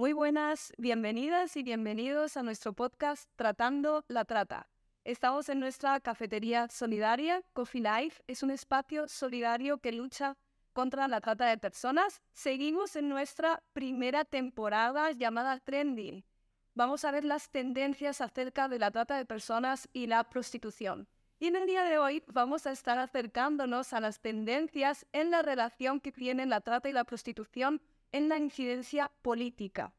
Muy buenas, bienvenidas y bienvenidos a nuestro podcast Tratando la Trata. Estamos en nuestra cafetería solidaria. Coffee Life es un espacio solidario que lucha contra la trata de personas. Seguimos en nuestra primera temporada llamada Trendy. Vamos a ver las tendencias acerca de la trata de personas y la prostitución. Y en el día de hoy vamos a estar acercándonos a las tendencias en la relación que tienen la trata y la prostitución en la incidencia política.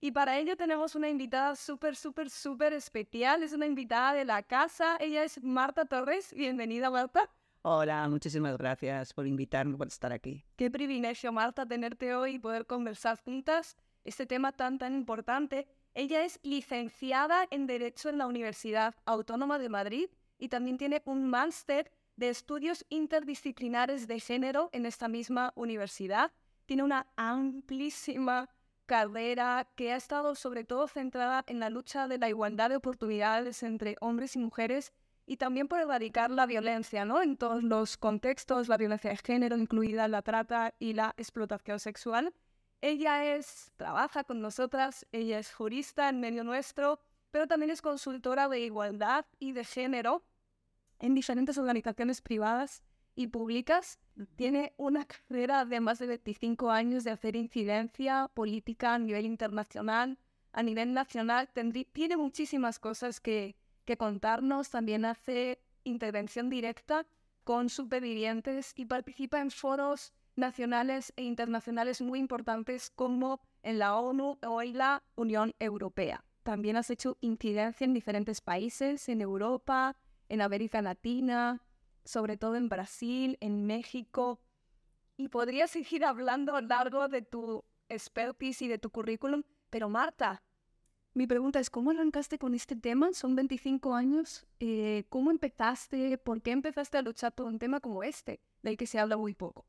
Y para ello tenemos una invitada súper, súper, súper especial. Es una invitada de la casa. Ella es Marta Torres. Bienvenida, Marta. Hola, muchísimas gracias por invitarme, por estar aquí. Qué privilegio, Marta, tenerte hoy y poder conversar juntas este tema tan, tan importante. Ella es licenciada en Derecho en la Universidad Autónoma de Madrid y también tiene un máster de estudios interdisciplinares de género en esta misma universidad. Tiene una amplísima carrera que ha estado sobre todo centrada en la lucha de la igualdad de oportunidades entre hombres y mujeres y también por erradicar la violencia, ¿no? En todos los contextos, la violencia de género, incluida la trata y la explotación sexual. Ella es, trabaja con nosotras, ella es jurista en medio nuestro, pero también es consultora de igualdad y de género en diferentes organizaciones privadas y públicas. Tiene una carrera de más de 25 años de hacer incidencia política a nivel internacional, a nivel nacional. tiene muchísimas cosas que, que contarnos. También hace intervención directa con supervivientes y participa en foros nacionales e internacionales muy importantes como en la ONU o en la Unión Europea. También has hecho incidencia en diferentes países, en Europa, en América Latina, sobre todo en Brasil, en México. Y podrías seguir hablando largo de tu expertise y de tu currículum, pero Marta, mi pregunta es, ¿cómo arrancaste con este tema? Son 25 años. Eh, ¿Cómo empezaste? ¿Por qué empezaste a luchar por un tema como este, del que se habla muy poco?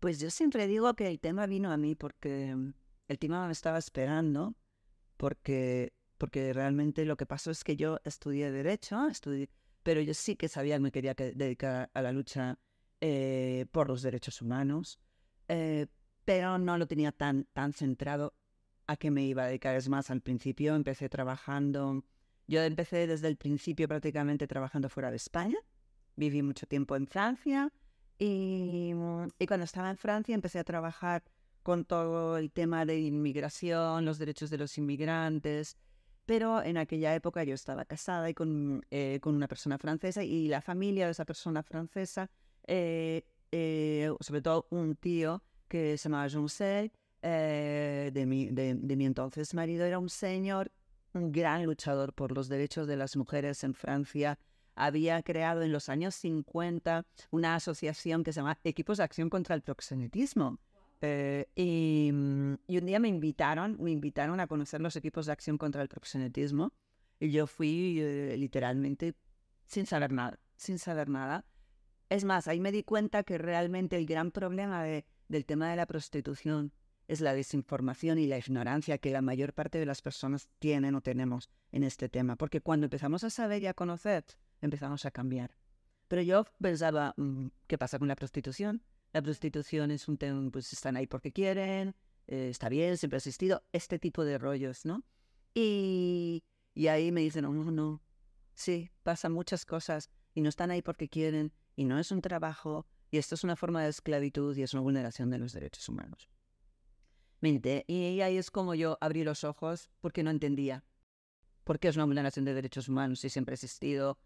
Pues yo siempre digo que el tema vino a mí porque el tema me estaba esperando, porque, porque realmente lo que pasó es que yo estudié Derecho, estudié, pero yo sí que sabía que me quería dedicar a la lucha eh, por los derechos humanos, eh, pero no lo tenía tan, tan centrado a qué me iba a dedicar. Es más, al principio empecé trabajando, yo empecé desde el principio prácticamente trabajando fuera de España, viví mucho tiempo en Francia y, y cuando estaba en Francia empecé a trabajar con todo el tema de inmigración, los derechos de los inmigrantes, pero en aquella época yo estaba casada y con, eh, con una persona francesa y la familia de esa persona francesa, eh, eh, sobre todo un tío que se llamaba Jean de, mi, de, mi entonces marido, era un señor, un gran luchador por los derechos de las mujeres en Francia. Había creado en los años 50 una asociación que se llama Equipos de Acción contra el Proxenetismo eh, mm, y, un día me invitaron, me invitaron a conocer los equipos de acción contra el proxenetismo y yo fui eh, literalmente sin saber nada, sin saber nada. Es más, ahí me di cuenta que realmente el gran problema del tema de la prostitución es la desinformación y la ignorancia que la mayor parte de las personas tienen o tenemos en este tema. Porque cuando empezamos a saber y a conocer, empezamos a cambiar. Pero yo pensaba, mm, ¿qué pasa con la prostitución? La prostitución es un tema, pues están ahí porque quieren, eh, está bien, siempre ha existido, este tipo de rollos, ¿no? Y, y ahí me dicen, no, no, no, sí, pasan muchas cosas y no están ahí porque quieren y no es un trabajo y esto es una forma de esclavitud y es una vulneración de los derechos humanos. Y ahí es como yo abrí los ojos porque no entendía por qué es una vulneración de derechos humanos si siempre ha existido.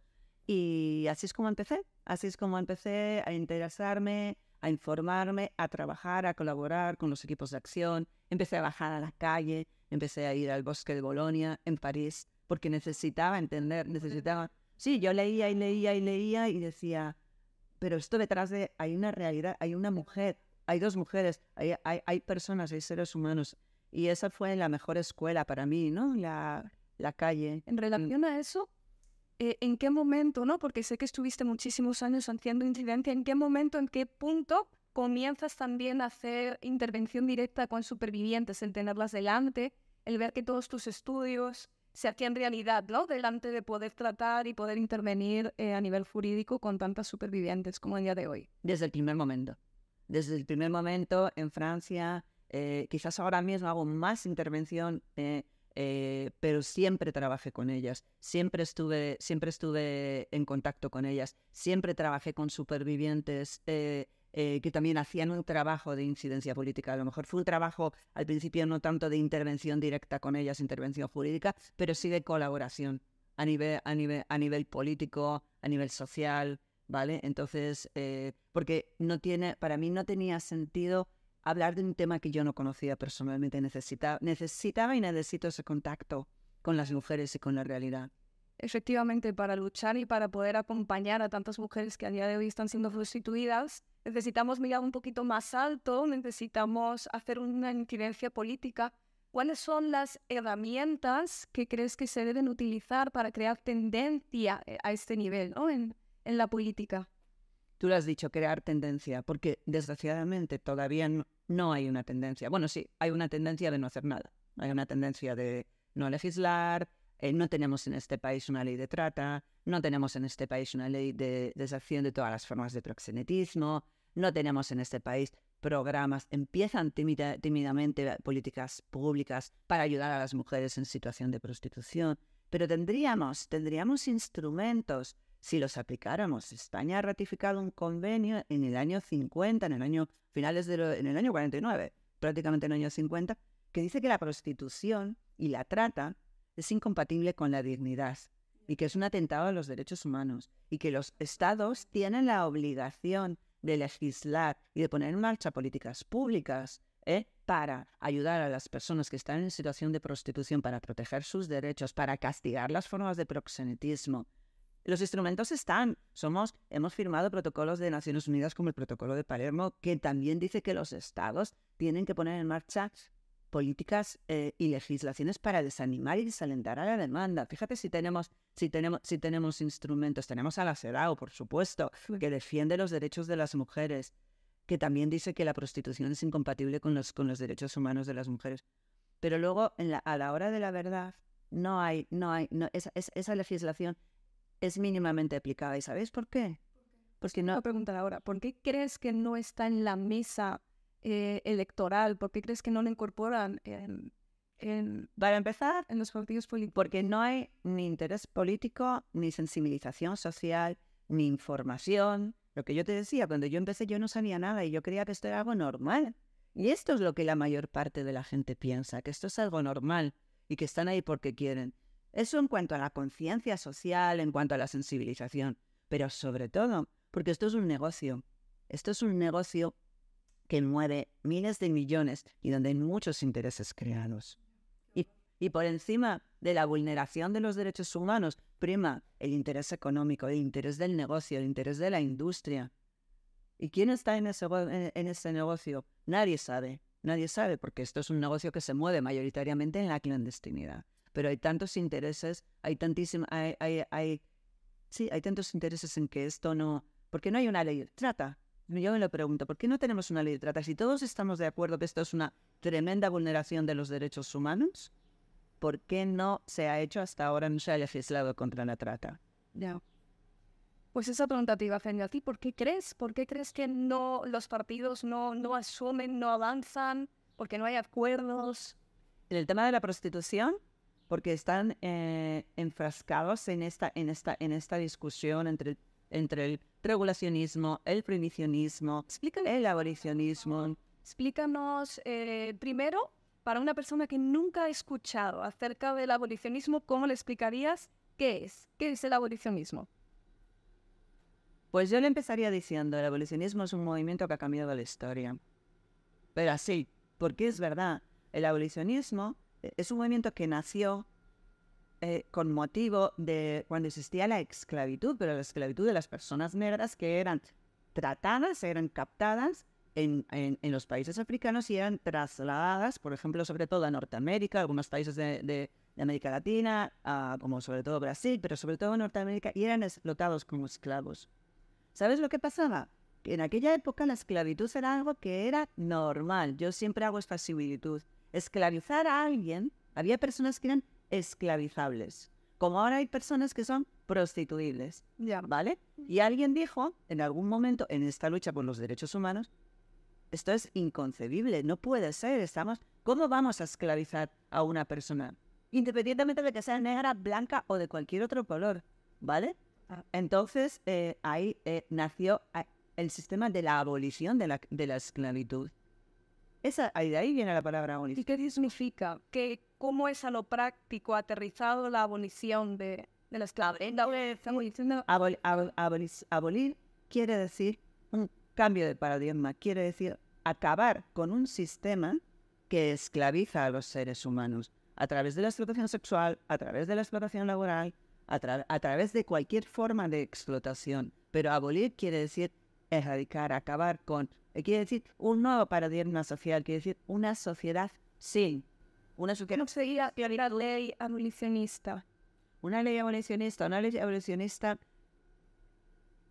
Y así es como empecé, así es como empecé a interesarme, a informarme, a trabajar, a colaborar con los equipos de acción. Empecé a bajar a la calle, empecé a ir al bosque de Bolonia, en París, porque necesitaba entender, necesitaba... Sí, yo leía y leía y leía y decía, pero esto detrás de... Hay una realidad, hay una mujer, hay dos mujeres, hay, hay, personas, hay seres humanos. Y esa fue la mejor escuela para mí, ¿no? La, la calle. En relación a eso, eh, en qué momento, ¿no? Porque sé que estuviste muchísimos años haciendo incidencia, en qué momento, en qué punto comienzas también a hacer intervención directa con supervivientes, el tenerlas delante, el ver que todos tus estudios se hacían realidad, ¿no? Delante de poder tratar y poder intervenir eh, a nivel jurídico con tantas supervivientes como el día de hoy. Desde el primer momento. Desde el primer momento en Francia Eh, quizás ahora mismo hago más intervención, eh, eh, pero siempre trabajé con ellas, siempre estuve, siempre estuve en contacto con ellas, siempre trabajé con supervivientes que también hacían un trabajo de incidencia política. A lo mejor fue un trabajo al principio no tanto de intervención directa con ellas, intervención jurídica, pero sí de colaboración a nivel, a nivel, a nivel político, a nivel social, ¿vale? Entonces, porque no tiene, para mí no tenía sentido hablar de un tema que yo no conocía personalmente. Necesitaba, y necesito ese contacto con las mujeres y con la realidad. Efectivamente, para luchar y para poder acompañar a tantas mujeres que a día de hoy están siendo prostituidas, necesitamos mirar un poquito más alto, necesitamos hacer una incidencia política. ¿Cuáles son las herramientas que crees que se deben utilizar para crear tendencia eh, a este nivel ¿no? en la política? Tú lo has dicho, crear tendencia, porque desgraciadamente todavía no, hay una tendencia. Bueno, sí, hay una tendencia de no hacer nada. Hay una tendencia de no legislar, eh, no tenemos en este país una ley de trata, no tenemos en este país una ley de desacción de todas las formas de proxenetismo, no tenemos en este país programas, empiezan tímidamente políticas públicas para ayudar a las mujeres en situación de prostitución, pero tendríamos, tendríamos instrumentos si los aplicáramos. España ha ratificado un convenio en el año 50, en el año finales de en el año 49, prácticamente en el año 50, que dice que la prostitución y la trata es incompatible con la dignidad y que es un atentado a los derechos humanos y que los estados tienen la obligación de legislar y de poner en marcha políticas públicas ¿eh? para ayudar a las personas que están en situación de prostitución, para proteger sus derechos, para castigar las formas de proxenetismo, los instrumentos están. Somos, hemos firmado protocolos de Naciones Unidas como el Protocolo de Palermo, que también dice que los estados tienen que poner en marcha políticas eh, y legislaciones para desanimar y desalentar a la demanda. Fíjate si tenemos, si tenemos, si tenemos instrumentos. Tenemos a la CEDAW, por supuesto, que defiende los derechos de las mujeres, que también dice que la prostitución es incompatible con los, con los derechos humanos de las mujeres. Pero luego, a la hora de la verdad, no hay, no hay, no, esa, esa legislación es mínimamente aplicada. ¿Y sabéis por qué? Porque no... Voy a preguntar ahora, ¿por qué crees que no está en la mesa eh, electoral? ¿Por qué crees que no lo incorporan en, en, Para empezar, en los partidos políticos? Porque no hay ni interés político, ni sensibilización social, ni información. Lo que yo te decía, cuando yo empecé yo no sabía nada y yo creía que esto era algo normal. Y esto es lo que la mayor parte de la gente piensa, que esto es algo normal y que están ahí porque quieren. Eso en cuanto a la conciencia social, en cuanto a la sensibilización, pero sobre todo porque esto es un negocio. Esto es un negocio que mueve miles de millones y donde hay muchos intereses creados. Y, por encima de la vulneración de los derechos humanos, prima el interés económico, el interés del negocio, el interés de la industria. ¿Y quién está en ese negocio? Nadie sabe. Nadie sabe porque esto es un negocio que se mueve mayoritariamente en la clandestinidad pero hay tantos intereses, hay tantísimo, hay, hay, hay, sí, hay tantos intereses en que esto no, ¿por qué no hay una ley de trata? Yo me lo pregunto, ¿por qué no tenemos una ley de trata? Si todos estamos de acuerdo que esto es una tremenda vulneración de los derechos humanos, ¿por qué no se ha hecho hasta ahora, no se ha legislado contra la trata? Ya. Pues esa pregunta te iba a hacer a ti. ¿Por qué crees? ¿Por qué crees que no los partidos no, no asumen, no avanzan? ¿Porque no hay acuerdos? En el tema de la prostitución, porque están eh, enfrascados en esta, en, esta, en esta discusión entre, entre el regulacionismo, el prohibicionismo, el abolicionismo. Explícanos eh, primero, para una persona que nunca ha escuchado acerca del abolicionismo, ¿cómo le explicarías qué es? ¿Qué es el abolicionismo? Pues yo le empezaría diciendo, el abolicionismo es un movimiento que ha cambiado la historia. Pero así, porque es verdad, el abolicionismo es un movimiento que nació eh, con motivo de cuando existía la esclavitud, pero la esclavitud de las personas negras que eran tratadas, eran captadas en, en, los países africanos y eran trasladadas, por ejemplo, sobre todo a Norteamérica, algunos países de, de, América Latina, como sobre todo Brasil, pero sobre todo Norteamérica, y eran explotados como esclavos. ¿Sabes lo que pasaba? Que en aquella época la esclavitud era algo que era normal. Yo siempre hago esta similitud esclavizar a alguien, había personas que eran esclavizables, como ahora hay personas que son prostituibles, ¿vale? Y alguien dijo en algún momento en esta lucha por los derechos humanos, esto es inconcebible, no puede ser. Estamos, ¿Cómo vamos a esclavizar a una persona? Independientemente de que sea negra, blanca o de cualquier otro color, ¿vale? Ah. Entonces, eh, ahí eh, nació ah, el sistema de la abolición de la, de la esclavitud. Esa, ahí de ahí viene la palabra ¿Y abolición. qué significa? ¿Qué, ¿Cómo es a lo práctico aterrizado la abolición de, de la esclavitud? Abol- ab- abolir quiere decir un cambio de paradigma, quiere decir acabar con un sistema que esclaviza a los seres humanos a través de la explotación sexual, a través de la explotación laboral, a, tra- a través de cualquier forma de explotación. Pero abolir quiere decir erradicar, acabar con, quiere decir un nuevo paradigma social, quiere decir una sociedad sin, una sociedad ¿Cómo sería la ley abolicionista? una ley abolicionista, una ley abolicionista.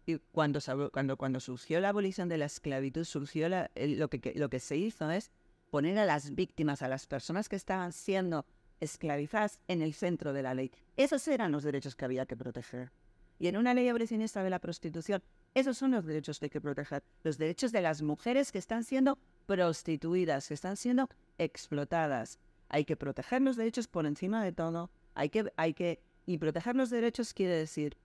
Y cuando, cuando, cuando surgió la abolición de la esclavitud, surgió la- lo, que- lo que se hizo es poner a las víctimas, a las personas que estaban siendo esclavizadas en el centro de la ley. Esos eran los derechos que había que proteger. Y en una ley abolicionista de la prostitución, esos son los derechos que hay que proteger. Los derechos de las mujeres que están siendo prostituidas, que están siendo explotadas. Hay que proteger los derechos por encima de todo. Hay que, hay que, y proteger los derechos quiere decir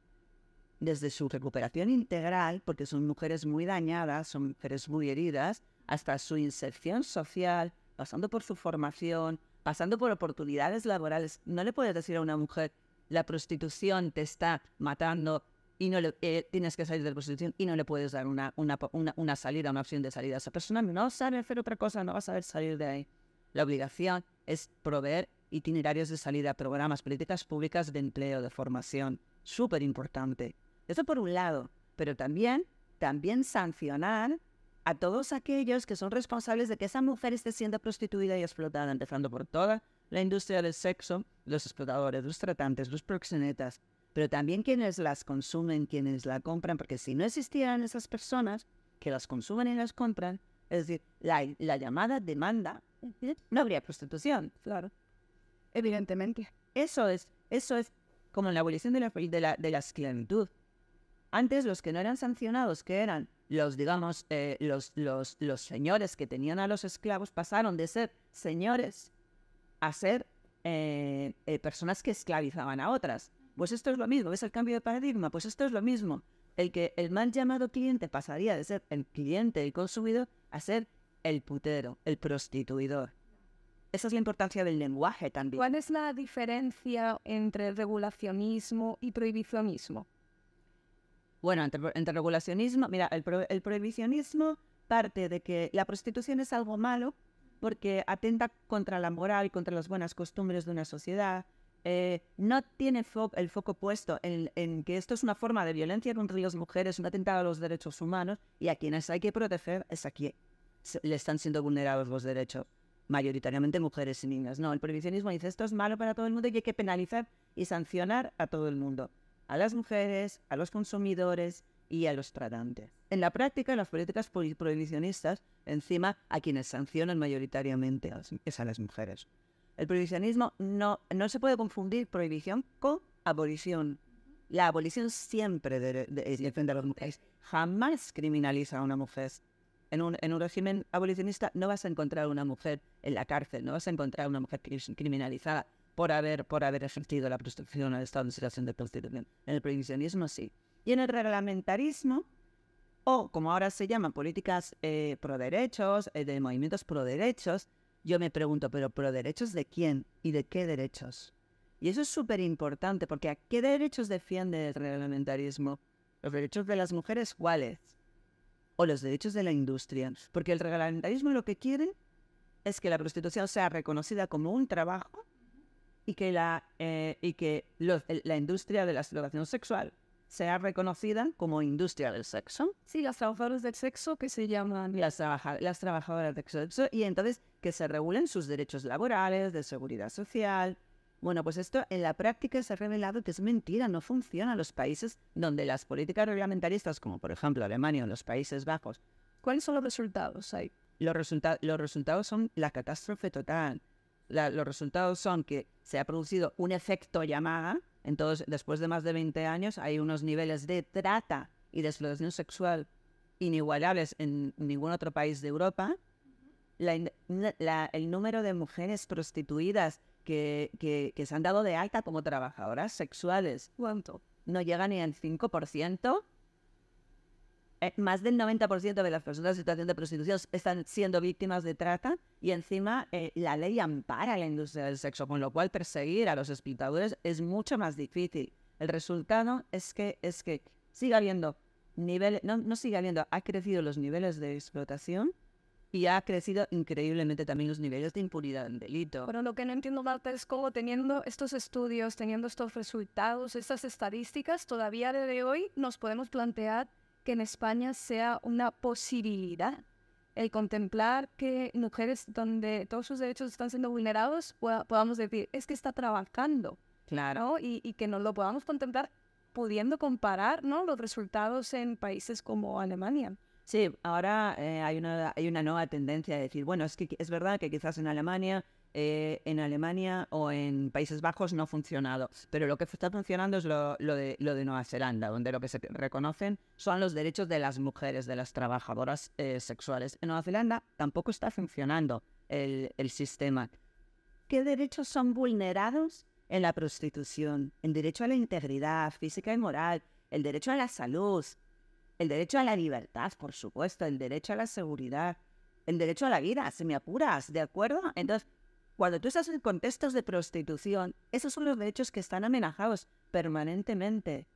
desde su recuperación integral, porque son mujeres muy dañadas, son mujeres muy heridas, hasta su inserción social, pasando por su formación, pasando por oportunidades laborales. No le puedes decir a una mujer, la prostitución te está matando y no le, eh, tienes que salir de la prostitución y no le puedes dar una, una, una, una salida, una opción de salida. Esa persona no sabe hacer otra cosa, no va a saber salir de ahí. La obligación es proveer itinerarios de salida, programas, políticas públicas de empleo, de formación. Súper importante. Eso por un lado. Pero también, también sancionar a todos aquellos que son responsables de que esa mujer esté siendo prostituida y explotada, empezando por toda la industria del sexo, los explotadores, los tratantes, los proxenetas, pero también quienes las consumen, quienes la compran, porque si no existieran esas personas que las consumen y las compran, es decir, la, la llamada demanda, no habría prostitución. Claro. Evidentemente. Eso es, eso es como en la abolición de la, de la, de la esclavitud. Antes los que no eran sancionados, que eran los, digamos, eh, los, los, los señores que tenían a los esclavos, pasaron de ser señores a ser eh, eh, personas que esclavizaban a otras. Pues esto es lo mismo, ¿ves el cambio de paradigma? Pues esto es lo mismo. El que el mal llamado cliente pasaría de ser el cliente, el consumidor, a ser el putero, el prostituidor. Esa es la importancia del lenguaje también. ¿Cuál es la diferencia entre regulacionismo y prohibicionismo? Bueno, entre, entre regulacionismo, mira, el, pro- el prohibicionismo parte de que la prostitución es algo malo porque atenta contra la moral, contra las buenas costumbres de una sociedad. Eh, no tiene el foco puesto en, que esto es una forma de violencia contra las mujeres, un atentado a los derechos humanos y a quienes hay que proteger es a quien le están siendo vulnerados los derechos, mayoritariamente mujeres y niñas. No, el prohibicionismo dice esto es malo para todo el mundo y hay que penalizar y sancionar a todo el mundo a las mujeres, a los consumidores y a los tratantes. En la práctica, las políticas prohi- prohibicionistas, encima, a quienes sancionan mayoritariamente es a las mujeres. El prohibicionismo no, no se puede confundir prohibición con abolición. La abolición siempre de- de- defiende a las mujeres. Jamás criminaliza a una mujer. En un, en un régimen abolicionista no vas a encontrar una mujer en la cárcel, no vas a encontrar una mujer cri- criminalizada por haber, por haber ejercido la prostitución al estado en situación de prostitución. En el prohibicionismo sí. Y en el reglamentarismo, o como ahora se llaman políticas eh, pro derechos, eh, de movimientos pro derechos, yo me pregunto, ¿pero pro derechos de quién y de qué derechos? Y eso es súper importante, porque ¿a qué derechos defiende el reglamentarismo? ¿Los derechos de las mujeres cuáles? ¿O los derechos de la industria? Porque el reglamentarismo lo que quiere es que la prostitución sea reconocida como un trabajo y que la, eh, y que la industria de la explotación sexual sea reconocida como industria del sexo Sí, las trabajadoras del sexo que se llaman... las, trabaja- las trabajadoras del sexo y entonces que se regulen sus derechos laborales, de seguridad social. Bueno, pues esto en la práctica se ha revelado que es mentira, no funciona en los países donde las políticas reglamentaristas, como por ejemplo Alemania o los Países Bajos, ¿Cuáles son los resultados ahí? los, resulta- los resultados son la catástrofe total. La- los resultados son que se ha producido un efecto llamada, entonces después de más de 20 años hay unos niveles de trata y de explotación sexual inigualables en ningún otro país de Europa. La la- el número de mujeres prostituidas que, que- que se han dado de alta como trabajadoras sexuales ¿Cuánto? no llega ni al 5%. Eh, más del 90% de las personas en situación de prostitución están siendo víctimas de trata y encima eh, la ley ampara la industria del sexo, con lo cual perseguir a los explotadores es mucho más difícil. El resultado es que, es que sigue habiendo niveles, no, no sigue habiendo, ha crecido los niveles de explotación y ha crecido increíblemente también los niveles de impunidad del delito. Pero lo que no entiendo, Marta, es cómo teniendo estos estudios, teniendo estos resultados, estas estadísticas, todavía a día de hoy nos podemos plantear que en España sea una posibilidad el contemplar que mujeres donde todos sus derechos están siendo vulnerados, podamos decir, es que está trabajando, Claro. ¿no? Y, y que nos lo podamos contemplar pudiendo comparar, ¿no? Los resultados en países como Alemania. Sí, ahora eh, hay, una, hay una nueva tendencia de decir, bueno, es que es verdad que quizás en Alemania, eh, en Alemania o en Países Bajos no ha funcionado, pero lo que está funcionando es lo, de, Nueva Zelanda, donde lo que se reconocen son los derechos de las mujeres, de las trabajadoras eh, sexuales. En Nueva Zelanda tampoco está funcionando el, el sistema. ¿Qué derechos son vulnerados en la prostitución? El derecho a la integridad física y moral, el derecho a la salud, el derecho a la libertad, por supuesto, el derecho a la seguridad, el derecho a la vida, si me apuras, ¿de acuerdo? Entonces, cuando tú estás en contextos de prostitución, esos son los derechos que están amenazados permanentemente.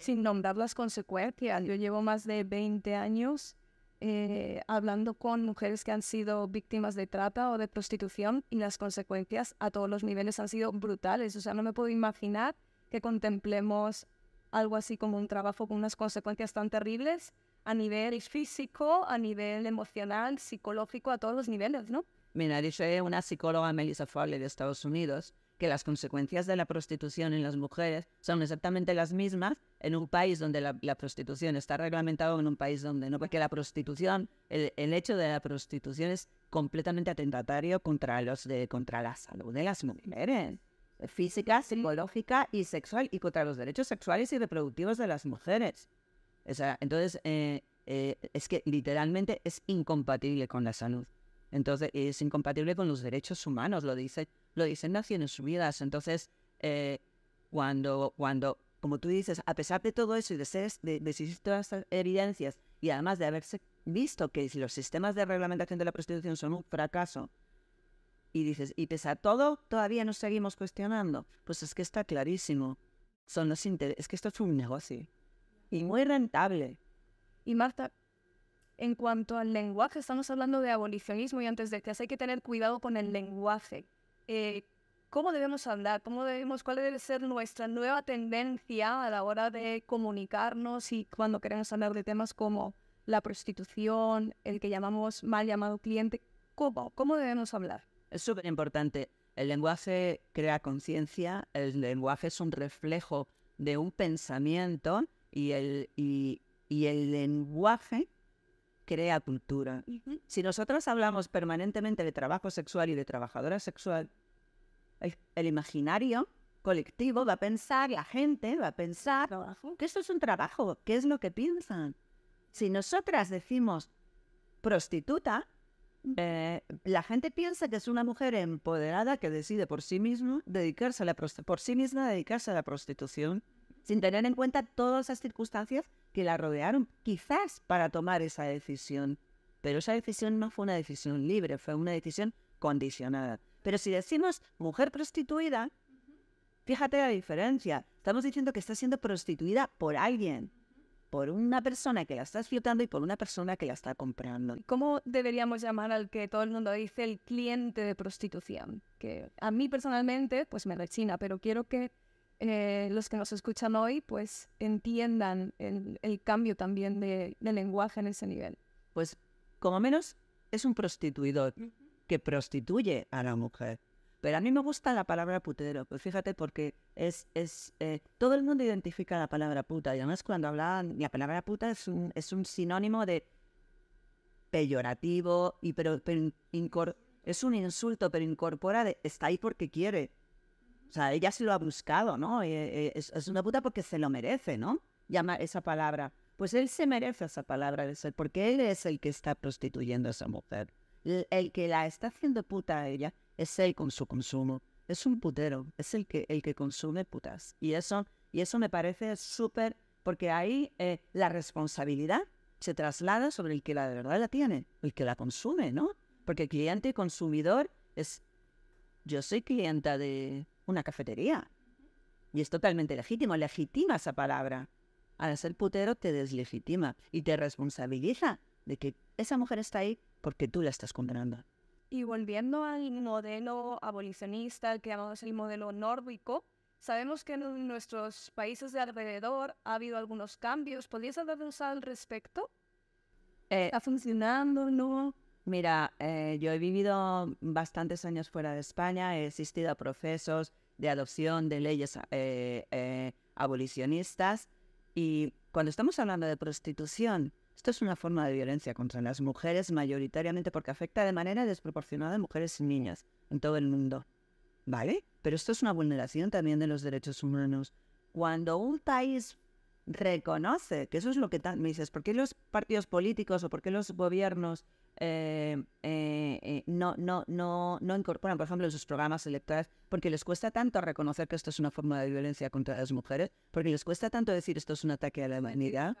sin nombrar las consecuencias. Yo llevo más de 20 años eh, hablando con mujeres que han sido víctimas de trata o de prostitución y las consecuencias a todos los niveles han sido brutales. O sea, no me puedo imaginar que contemplemos algo así como un trabajo con unas consecuencias tan terribles a nivel físico, a nivel emocional, psicológico, a todos los niveles, ¿no? Mira, dice una psicóloga, Melissa Foley, de Estados Unidos, que las consecuencias de la prostitución en las mujeres son exactamente las mismas en un país donde la, prostitución está reglamentado o en un país donde no, porque la prostitución, el, el hecho de la prostitución es completamente atentatario contra, los de, contra la salud de las mujeres, física, psicológica y sexual, y contra los derechos sexuales y reproductivos de las mujeres. O sea, entonces, eh, eh, es que literalmente es incompatible con la salud. Entonces, es incompatible con los derechos humanos, lo dice, lo dicen Naciones Unidas. Entonces, eh, cuando, cuando, como tú dices, a pesar de todo eso y de, ser, de, de existir todas estas evidencias y además de haberse visto que los sistemas de reglamentación de la prostitución son un fracaso, y dices, y pese a todo, todavía nos seguimos cuestionando, pues es que está clarísimo. Son los intereses, es que esto es un negocio y muy rentable. Y Marta, en cuanto al lenguaje, estamos hablando de abolicionismo y antes decías, hay que tener cuidado con el lenguaje. Eh, ¿Cómo debemos hablar? ¿Cómo debemos, ¿Cuál debe ser nuestra nueva tendencia a la hora de comunicarnos y cuando queremos hablar de temas como la prostitución, el que llamamos mal llamado cliente? ¿Cómo? ¿Cómo debemos hablar? Es súper importante. El lenguaje crea conciencia, el lenguaje es un reflejo de un pensamiento y el, y, y el lenguaje crea cultura. Si nosotros hablamos permanentemente de trabajo sexual y de trabajadora sexual, el, el imaginario colectivo va a pensar, la gente va a pensar que esto es un trabajo, ¿qué es lo que piensan? Si nosotras decimos prostituta, eh, la gente piensa que es una mujer empoderada que decide por sí misma dedicarse a la por sí misma dedicarse a la prostitución sin tener en cuenta todas las circunstancias que la rodearon, quizás para tomar esa decisión. Pero esa decisión no fue una decisión libre, fue una decisión condicionada. Pero si decimos mujer prostituida, fíjate la diferencia. Estamos diciendo que está siendo prostituida por alguien, por una persona que la está explotando y por una persona que la está comprando. ¿Cómo deberíamos llamar al que todo el mundo dice el cliente de prostitución? Que a mí personalmente, pues me rechina, pero quiero que eh, los que nos escuchan hoy, pues entiendan el, el cambio también de, de lenguaje en ese nivel. Pues, como menos, es un prostituidor que prostituye a la mujer. Pero a mí me gusta la palabra putero, pues fíjate, porque es, es eh, todo el mundo identifica la palabra puta, y además cuando hablan, la palabra puta es un, es un sinónimo de peyorativo, y pero, pero incor- es un insulto, pero incorpora de, está ahí porque quiere. O sea, ella se lo ha buscado, ¿no? Eh, eh, es, es una puta porque se lo merece, ¿no? Llama esa palabra pues él se merece esa palabra de ser, porque él es el que está prostituyendo a esa mujer. El, el que la está haciendo puta a ella es él con su consumo. Es un putero, es el que, el que consume putas. Y eso, y eso me parece súper, porque ahí eh, la responsabilidad se traslada sobre el que la de verdad la tiene, el que la consume, ¿no? Porque cliente consumidor es, yo soy clienta de una cafetería. Y es totalmente legítimo, legitima esa palabra. Al ser putero te deslegitima y te responsabiliza de que esa mujer está ahí porque tú la estás condenando. Y volviendo al modelo abolicionista que llamamos el modelo nórdico, sabemos que en nuestros países de alrededor ha habido algunos cambios. ¿Podrías hablarnos al respecto? Eh, ¿Está funcionando? ¿No? Mira, eh, yo he vivido bastantes años fuera de España, he asistido a procesos de adopción de leyes eh, eh, abolicionistas y cuando estamos hablando de prostitución, esto es una forma de violencia contra las mujeres mayoritariamente porque afecta de manera desproporcionada a mujeres y niñas en todo el mundo. ¿Vale? Pero esto es una vulneración también de los derechos humanos. Cuando un país reconoce, que eso es lo que me dices, ¿por qué los partidos políticos o por qué los gobiernos eh, eh, eh, no, no, no, no incorporan, por ejemplo, sus programas electorales, porque les cuesta tanto reconocer que esto es una forma de violencia contra las mujeres, porque les cuesta tanto decir esto es un ataque a la humanidad.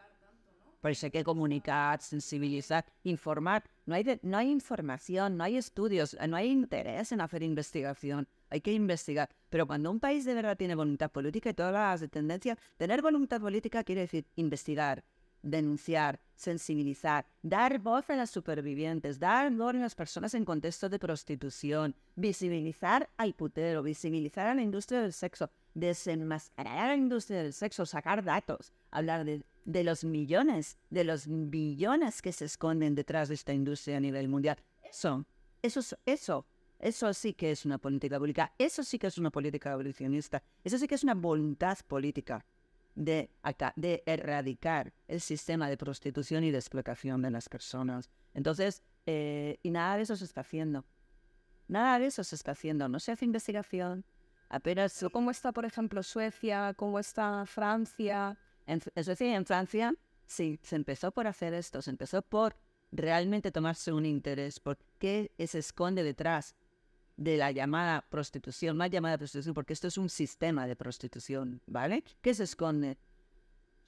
Por eso hay que comunicar, sensibilizar, informar. No hay, no hay información, no hay estudios, no hay interés en hacer investigación. Hay que investigar. Pero cuando un país de verdad tiene voluntad política y todas las de tendencia, tener voluntad política quiere decir investigar, denunciar, sensibilizar, dar voz a las supervivientes, dar voz a las personas en contexto de prostitución, visibilizar al putero, visibilizar a la industria del sexo, desenmascarar a la industria del sexo, sacar datos, hablar de, de los millones, de los billones que se esconden detrás de esta industria a nivel mundial. Eso, eso, eso, eso sí que es una política pública, eso sí que es una política abolicionista, eso sí que es una voluntad política de, de erradicar el sistema de prostitución y de explotación de las personas. Entonces, eh, y nada de eso se está haciendo. Nada de eso se está haciendo. No se hace investigación. Apenas. ¿Cómo está, por ejemplo, Suecia? ¿Cómo está Francia? En, en Suecia y en Francia, sí, se empezó por hacer esto. Se empezó por realmente tomarse un interés por qué se esconde detrás de la llamada prostitución, más llamada prostitución, porque esto es un sistema de prostitución, ¿vale? ¿Qué se esconde?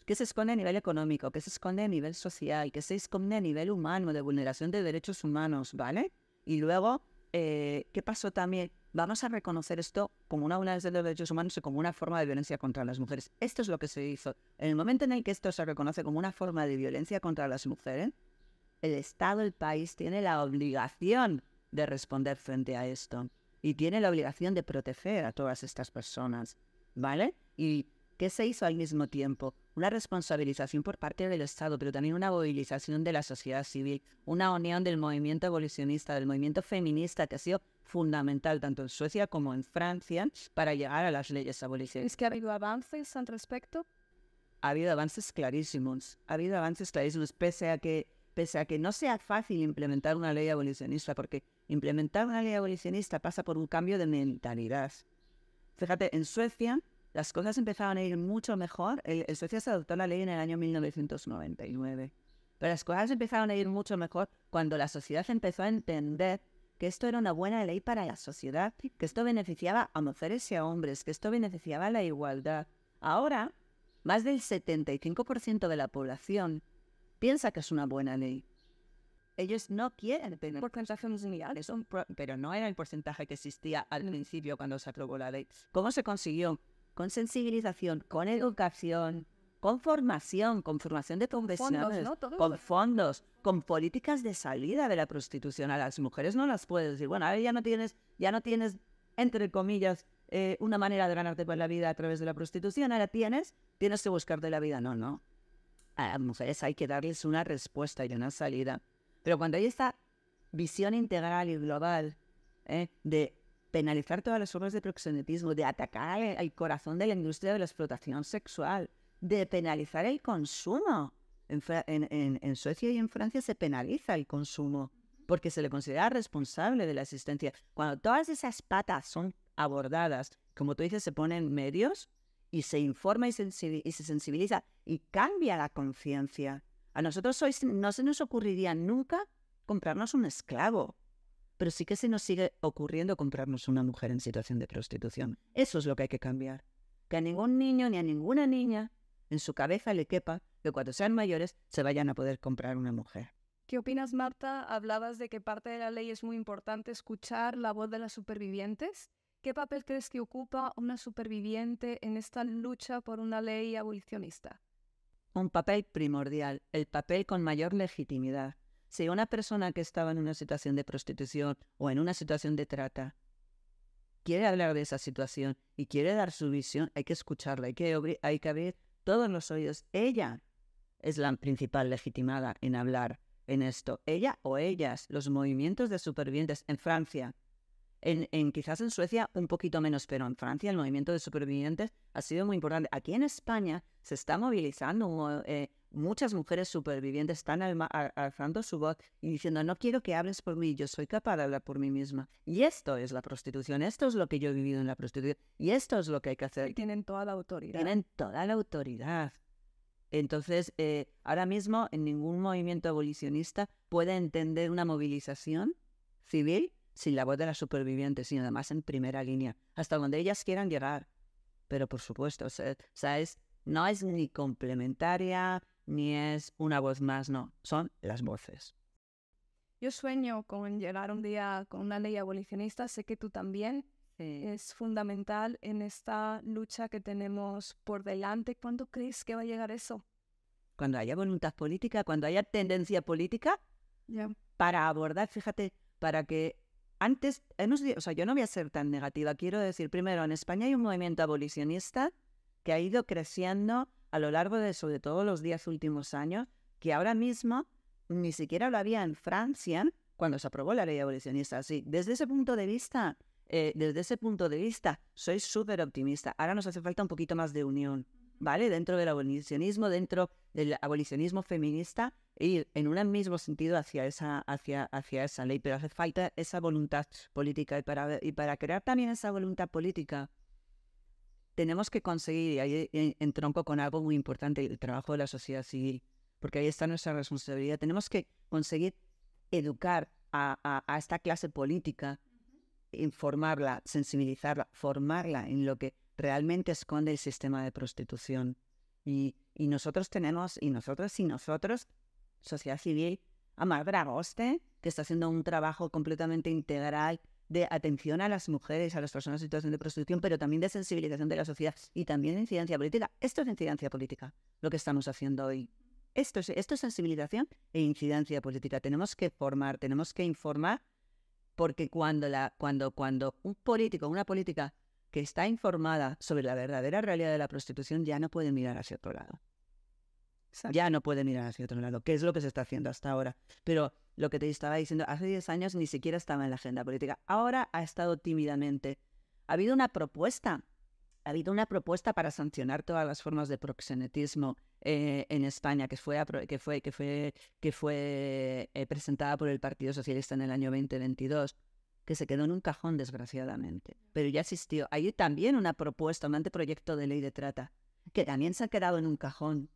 ¿Qué se esconde a nivel económico? ¿Qué se esconde a nivel social? ¿Qué se esconde a nivel humano, de vulneración de derechos humanos, ¿vale? Y luego, eh, ¿qué pasó también? Vamos a reconocer esto como una vulneración de derechos humanos y como una forma de violencia contra las mujeres. Esto es lo que se hizo. En el momento en el que esto se reconoce como una forma de violencia contra las mujeres, el Estado, el país, tiene la obligación de responder frente a esto. Y tiene la obligación de proteger a todas estas personas, ¿vale? ¿Y qué se hizo al mismo tiempo? Una responsabilización por parte del Estado, pero también una movilización de la sociedad civil, una unión del movimiento evolucionista, del movimiento feminista, que ha sido fundamental tanto en Suecia como en Francia para llegar a las leyes abolicionistas. ¿Es que ha habido avances al respecto? Ha habido avances clarísimos, ha habido avances clarísimos, pese a que pese a que no sea fácil implementar una ley abolicionista, porque implementar una ley abolicionista pasa por un cambio de mentalidad. Fíjate, en Suecia las cosas empezaron a ir mucho mejor. En Suecia se adoptó la ley en el año 1999. Pero las cosas empezaron a ir mucho mejor cuando la sociedad empezó a entender que esto era una buena ley para la sociedad, que esto beneficiaba a mujeres y a hombres, que esto beneficiaba la igualdad. Ahora, más del 75% de la población piensa que es una buena ley. Ellos no quieren tener porcentajes lineales, pero no era el porcentaje que existía al principio cuando se aprobó la ley. ¿Cómo se consiguió? Con sensibilización, con educación, con formación, con formación de profesionales, con fondos, con políticas de salida de la prostitución. A las mujeres no las puedes decir, bueno, ya no tienes, ya no tienes, entre comillas, eh, una manera de ganarte por la vida a través de la prostitución, ahora tienes, tienes que buscarte la vida. No, no a las mujeres hay que darles una respuesta y una salida. Pero cuando hay esta visión integral y global ¿eh? de penalizar todas las formas de proxenetismo, de atacar el corazón de la industria de la explotación sexual, de penalizar el consumo. En, en, Suecia y en Francia se penaliza el consumo porque se le considera responsable de la existencia. Cuando todas esas patas son abordadas, como tú dices, se ponen medios y se informa y, y se sensibiliza y cambia la conciencia. A nosotros hoy no se nos ocurriría nunca comprarnos un esclavo, pero sí que se nos sigue ocurriendo comprarnos una mujer en situación de prostitución. Eso es lo que hay que cambiar. Que a ningún niño ni a ninguna niña en su cabeza le quepa que cuando sean mayores se vayan a poder comprar una mujer. ¿Qué opinas, Marta? Hablabas de que parte de la ley es muy importante escuchar la voz de las supervivientes. ¿Qué papel crees que ocupa una superviviente en esta lucha por una ley abolicionista? Un papel primordial, el papel con mayor legitimidad. Si una persona que estaba en una situación de prostitución o en una situación de trata quiere hablar de esa situación y quiere dar su visión, hay que escucharla, hay que, hay que abrir todos los oídos. Ella es la principal legitimada en hablar en esto. Ella o ellas, los movimientos de supervivientes en Francia, en, quizás en Suecia un poquito menos, pero en Francia el movimiento de supervivientes ha sido muy importante. Aquí en España se está movilizando, eh, muchas mujeres supervivientes están alzando su voz y diciendo, no quiero que hables por mí, yo soy capaz de hablar por mí misma. Y esto es la prostitución, esto es lo que yo he vivido en la prostitución y esto es lo que hay que hacer. Y tienen toda la autoridad. Tienen toda la autoridad. Entonces, eh, ahora mismo en ningún movimiento abolicionista puede entender una movilización civil sin la voz de las supervivientes, sino además en primera línea, hasta donde ellas quieran llegar. Pero por supuesto, o sea, no es ni complementaria, ni es una voz más, no, son las voces. Yo sueño con llegar un día con una ley abolicionista, sé que tú también. Es fundamental en esta lucha que tenemos por delante. ¿Cuándo crees que va a llegar eso? Cuando haya voluntad política, cuando haya tendencia política para abordar, fíjate, para que antes, o sea, yo no voy a ser tan negativa, quiero decir, primero, en España hay un movimiento abolicionista que ha ido creciendo a lo largo de sobre todo los diez últimos años, que ahora mismo ni siquiera lo había en Francia cuando se aprobó la ley abolicionista. Así, desde ese punto de vista, eh, desde ese punto de vista, soy súper optimista. Ahora nos hace falta un poquito más de unión, ¿vale? Dentro del abolicionismo, dentro del abolicionismo feminista, ir en un mismo sentido hacia esa, hacia, hacia esa ley, pero hace falta esa voluntad política. Y para, y para crear también esa voluntad política, tenemos que conseguir, y ahí entronco con algo muy importante, el trabajo de la sociedad civil, porque ahí está nuestra responsabilidad. Tenemos que conseguir educar a esta clase política informarla, sensibilizarla, formarla en lo que realmente esconde el sistema de prostitución. Y, nosotros tenemos, y nosotros y nosotros, sociedad civil, Amar Dragoste, que está haciendo un trabajo completamente integral de atención a las mujeres, a las personas en situación de prostitución, pero también de sensibilización de la sociedad y también de incidencia política. Esto es incidencia política, lo que estamos haciendo hoy. Esto es, esto es sensibilización e incidencia política. Tenemos que formar, tenemos que informar porque cuando, la, cuando, cuando un político, una política que está informada sobre la verdadera realidad de la prostitución ya no puede mirar hacia otro lado. Ya no puede mirar hacia otro lado, que es lo que se está haciendo hasta ahora. Pero lo que te estaba diciendo, hace 10 años ni siquiera estaba en la agenda política. Ahora ha estado tímidamente. Ha habido una propuesta ha habido una propuesta para sancionar todas las formas de proxenetismo eh, en España que fue, que fue, que fue, que fue eh, presentada por el Partido Socialista en el año 2022, que se quedó en un cajón, desgraciadamente. Pero ya existió. Hay también una propuesta, un anteproyecto de ley de trata, que también se ha quedado en un cajón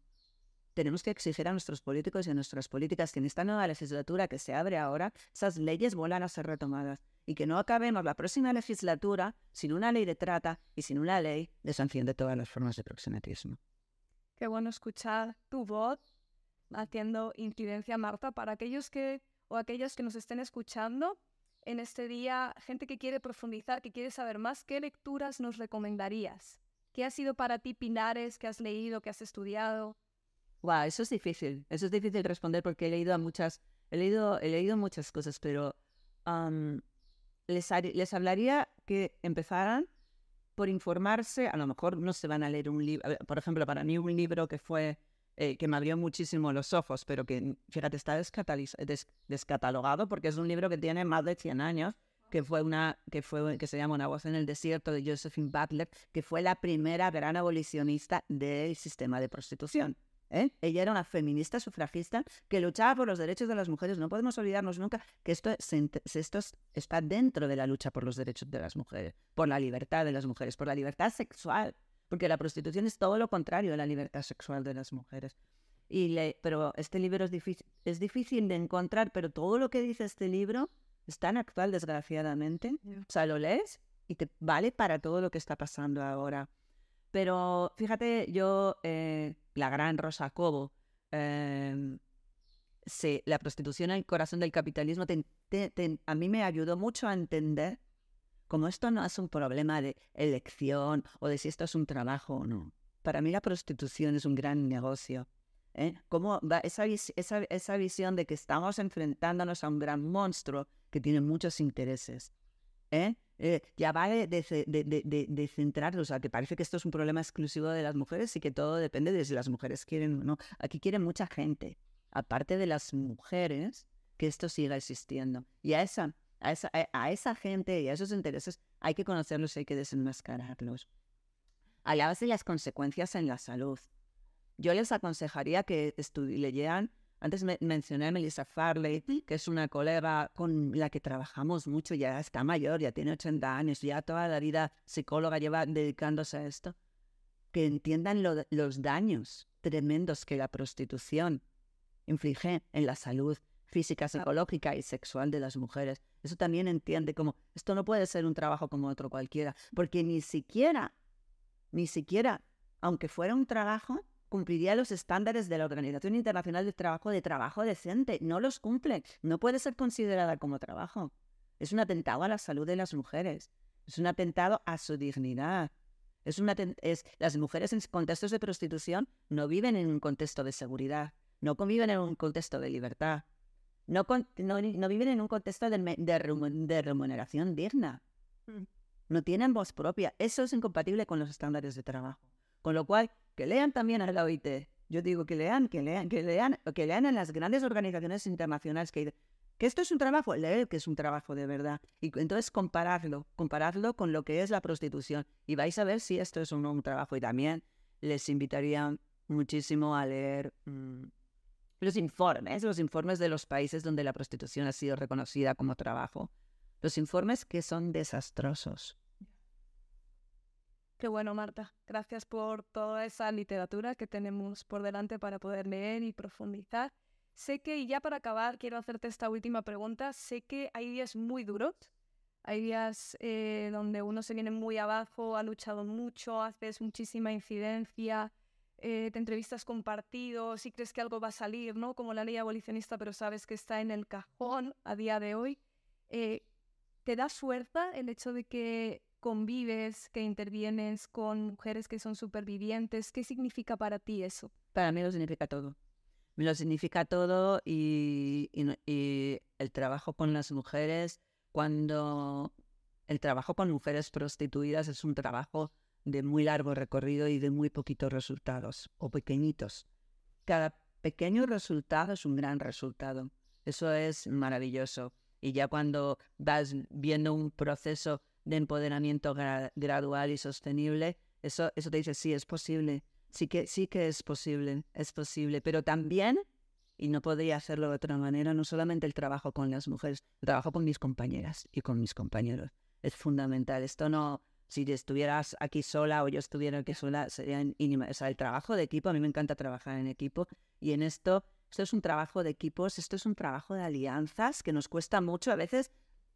tenemos que exigir a nuestros políticos y a nuestras políticas que en esta nueva legislatura que se abre ahora, esas leyes vuelvan a ser retomadas y que no acabemos la próxima legislatura sin una ley de trata y sin una ley de sanción de todas las formas de proxenetismo. Qué bueno escuchar tu voz haciendo incidencia, Marta, para aquellos que o aquellas que nos estén escuchando en este día, gente que quiere profundizar, que quiere saber más, ¿qué lecturas nos recomendarías? ¿Qué ha sido para ti Pinares, que has leído, que has estudiado? Wow, eso es difícil. Eso es difícil responder porque he leído a muchas, he leído, he leído muchas cosas, pero les, les hablaría que empezaran por informarse. A lo mejor no se van a leer un libro. Por ejemplo, para mí un libro que fue eh, que me abrió muchísimo los ojos, pero que, fíjate, está descatalogado porque es un libro que tiene más de 100 años, que fue una, que fue, que se llama Una voz en el desierto de Josephine Butler, que fue la primera gran abolicionista del sistema de prostitución. ¿Eh? Ella era una feminista sufragista que luchaba por los derechos de las mujeres. No podemos olvidarnos nunca que esto, esto está dentro de la lucha por los derechos de las mujeres, por la libertad de las mujeres, por la libertad sexual. porque la prostitución es todo lo contrario a la libertad sexual de las mujeres. Y le, pero este libro es difícil, es difícil de encontrar, pero todo lo que dice este libro es tan actual, desgraciadamente. O sea, lo lees y te vale para todo lo que está pasando ahora. Pero fíjate, yo, eh, la gran Rosa Cobo, sí, la prostitución en el corazón del capitalismo, a mí me ayudó mucho a entender como esto no es un problema de elección o de si esto es un trabajo o no. Para mí la prostitución es un gran negocio. ¿eh? ¿Cómo va esa, esa, esa visión de que estamos enfrentándonos a un gran monstruo que tiene muchos intereses? ¿eh? Eh, ya vale de, de, de, de, o sea, que parece que esto es un problema exclusivo de las mujeres y que todo depende de si las mujeres quieren o no. Aquí quiere mucha gente, aparte de las mujeres, que esto siga existiendo. Y a esa, a esa, a esa gente y a esos intereses hay que conocerlos y hay que desenmascararlos. Hablabas de las consecuencias en la salud. Yo les aconsejaría que leyeran antes mencioné a Melissa Farley, que es una colega con la que trabajamos mucho, ya está mayor, ya tiene 80 años, ya toda la vida psicóloga lleva dedicándose a esto. Que entiendan los daños tremendos que la prostitución inflige en la salud física, psicológica y sexual de las mujeres. Eso también entiende como esto no puede ser un trabajo como otro cualquiera, porque ni siquiera, ni siquiera, aunque fuera un trabajo, cumpliría los estándares de la Organización Internacional del Trabajo de trabajo decente. No los cumple. No puede ser considerada como trabajo. Es un atentado a la salud de las mujeres. Es un atentado a su dignidad. Es una es, las mujeres en contextos de prostitución no viven en un contexto de seguridad, no conviven en un contexto de libertad, no, no, viven en un contexto de, de remuneración digna. Mm. No tienen voz propia. Eso es incompatible con los estándares de trabajo. Con lo cual, que lean también a la OIT. Yo digo que lean, que lean, que lean, que lean en las grandes organizaciones internacionales que, que esto es un trabajo, leer que es un trabajo de verdad. Y entonces compararlo, compararlo con lo que es la prostitución. Y vais a ver si esto es un, un trabajo. Y también les invitaría muchísimo a leer mm, los informes, los informes de los países donde la prostitución ha sido reconocida como trabajo. Los informes que son desastrosos. Qué bueno, Marta. Gracias por toda esa literatura que tenemos por delante para poder leer y profundizar. Sé que, y ya para acabar, quiero hacerte esta última pregunta. Sé que hay días muy duros, hay días eh, donde uno se viene muy abajo, ha luchado mucho, haces muchísima incidencia, eh, te entrevistas con partidos y crees que algo va a salir, ¿no? Como la ley abolicionista, pero sabes que está en el cajón a día de hoy. Eh, ¿Te da fuerza el hecho de que convives, que intervienes con mujeres que son supervivientes. ¿Qué significa para ti eso? Para mí lo significa todo. Me lo significa todo y, el trabajo con las mujeres, cuando el trabajo con mujeres prostituidas es un trabajo de muy largo recorrido y de muy poquitos resultados o pequeñitos. Cada pequeño resultado es un gran resultado. Eso es maravilloso. Y ya cuando vas viendo un proceso de empoderamiento gradual y sostenible, eso, eso te dice, sí, es posible, sí que, sí que es posible, es posible, pero también, y no podría hacerlo de otra manera, no solamente el trabajo con las mujeres, el trabajo con mis compañeras y con mis compañeros, es fundamental. Esto no, si estuvieras aquí sola o yo estuviera aquí sola, sería inima. O el trabajo de equipo, a mí me encanta trabajar en equipo y en esto, esto es un trabajo de equipos, esto es un trabajo de alianzas que nos cuesta mucho a veces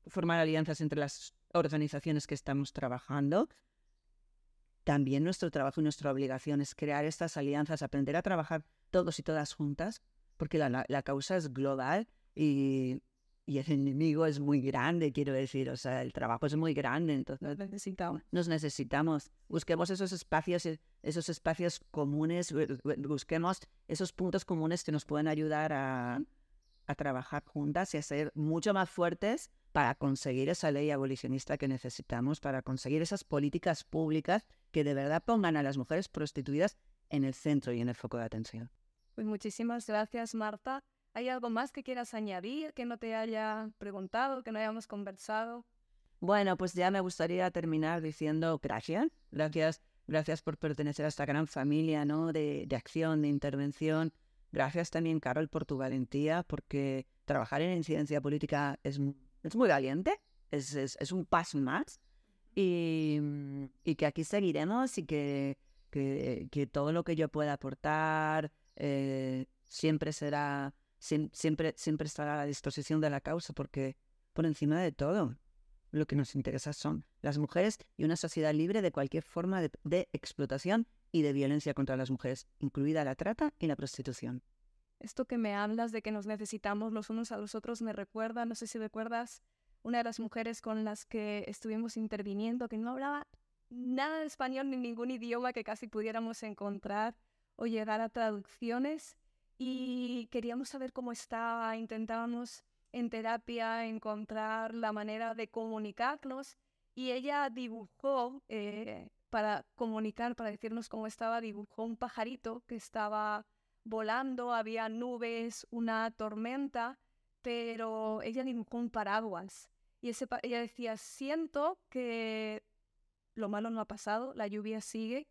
formar alianzas entre las organizaciones que estamos trabajando. También nuestro trabajo y nuestra obligación es crear estas alianzas, aprender a trabajar todos y todas juntas, porque la, la causa es global y, y, el enemigo es muy grande, quiero decir, o sea, el trabajo es muy grande, entonces necesitamos. nos necesitamos. Busquemos esos espacios, esos espacios comunes, busquemos esos puntos comunes que nos pueden ayudar a, a trabajar juntas y a ser mucho más fuertes para conseguir esa ley abolicionista que necesitamos, para conseguir esas políticas públicas que de verdad pongan a las mujeres prostituidas en el centro y en el foco de atención. Pues muchísimas gracias, Marta. ¿Hay algo más que quieras añadir, que no te haya preguntado, que no hayamos conversado? Bueno, pues ya me gustaría terminar diciendo gracias, gracias, gracias por pertenecer a esta gran familia ¿no? de, de acción, de intervención. Gracias también, Carol, por tu valentía, porque trabajar en incidencia política es es muy valiente, es, es, un paso más. y, y que aquí seguiremos y que, que, que, todo lo que yo pueda aportar eh, siempre será, siempre, siempre estará a la disposición de la causa, porque por encima de todo, lo que nos interesa son las mujeres y una sociedad libre de cualquier forma de, de explotación y de violencia contra las mujeres, incluida la trata y la prostitución. Esto que me hablas de que nos necesitamos los unos a los otros me recuerda, no sé si recuerdas, una de las mujeres con las que estuvimos interviniendo, que no hablaba nada de español ni ningún idioma que casi pudiéramos encontrar o llegar a traducciones y queríamos saber cómo estaba, intentábamos en terapia encontrar la manera de comunicarnos y ella dibujó eh, para comunicar, para decirnos cómo estaba, dibujó un pajarito que estaba volando, había nubes, una tormenta, pero ella dibujó un paraguas. Y ella decía, siento que lo malo no ha pasado, la lluvia sigue,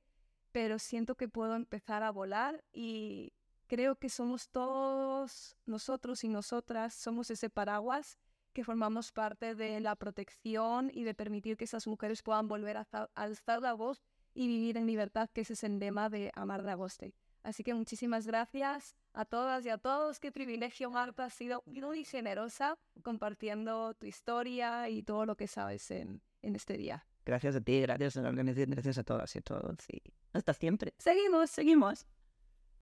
pero siento que puedo empezar a volar y creo que somos todos nosotros y nosotras, somos ese paraguas que formamos parte de la protección y de permitir que esas mujeres puedan volver a alzar la voz y vivir en libertad, que es el lema de Amar de Agoste. Así que muchísimas gracias a todas y a todos. Qué privilegio, Marta, has sido muy generosa compartiendo tu historia y todo lo que sabes en, en este día. Gracias a ti, gracias a la organización, gracias a todas y a todos. Y hasta siempre. Seguimos, seguimos.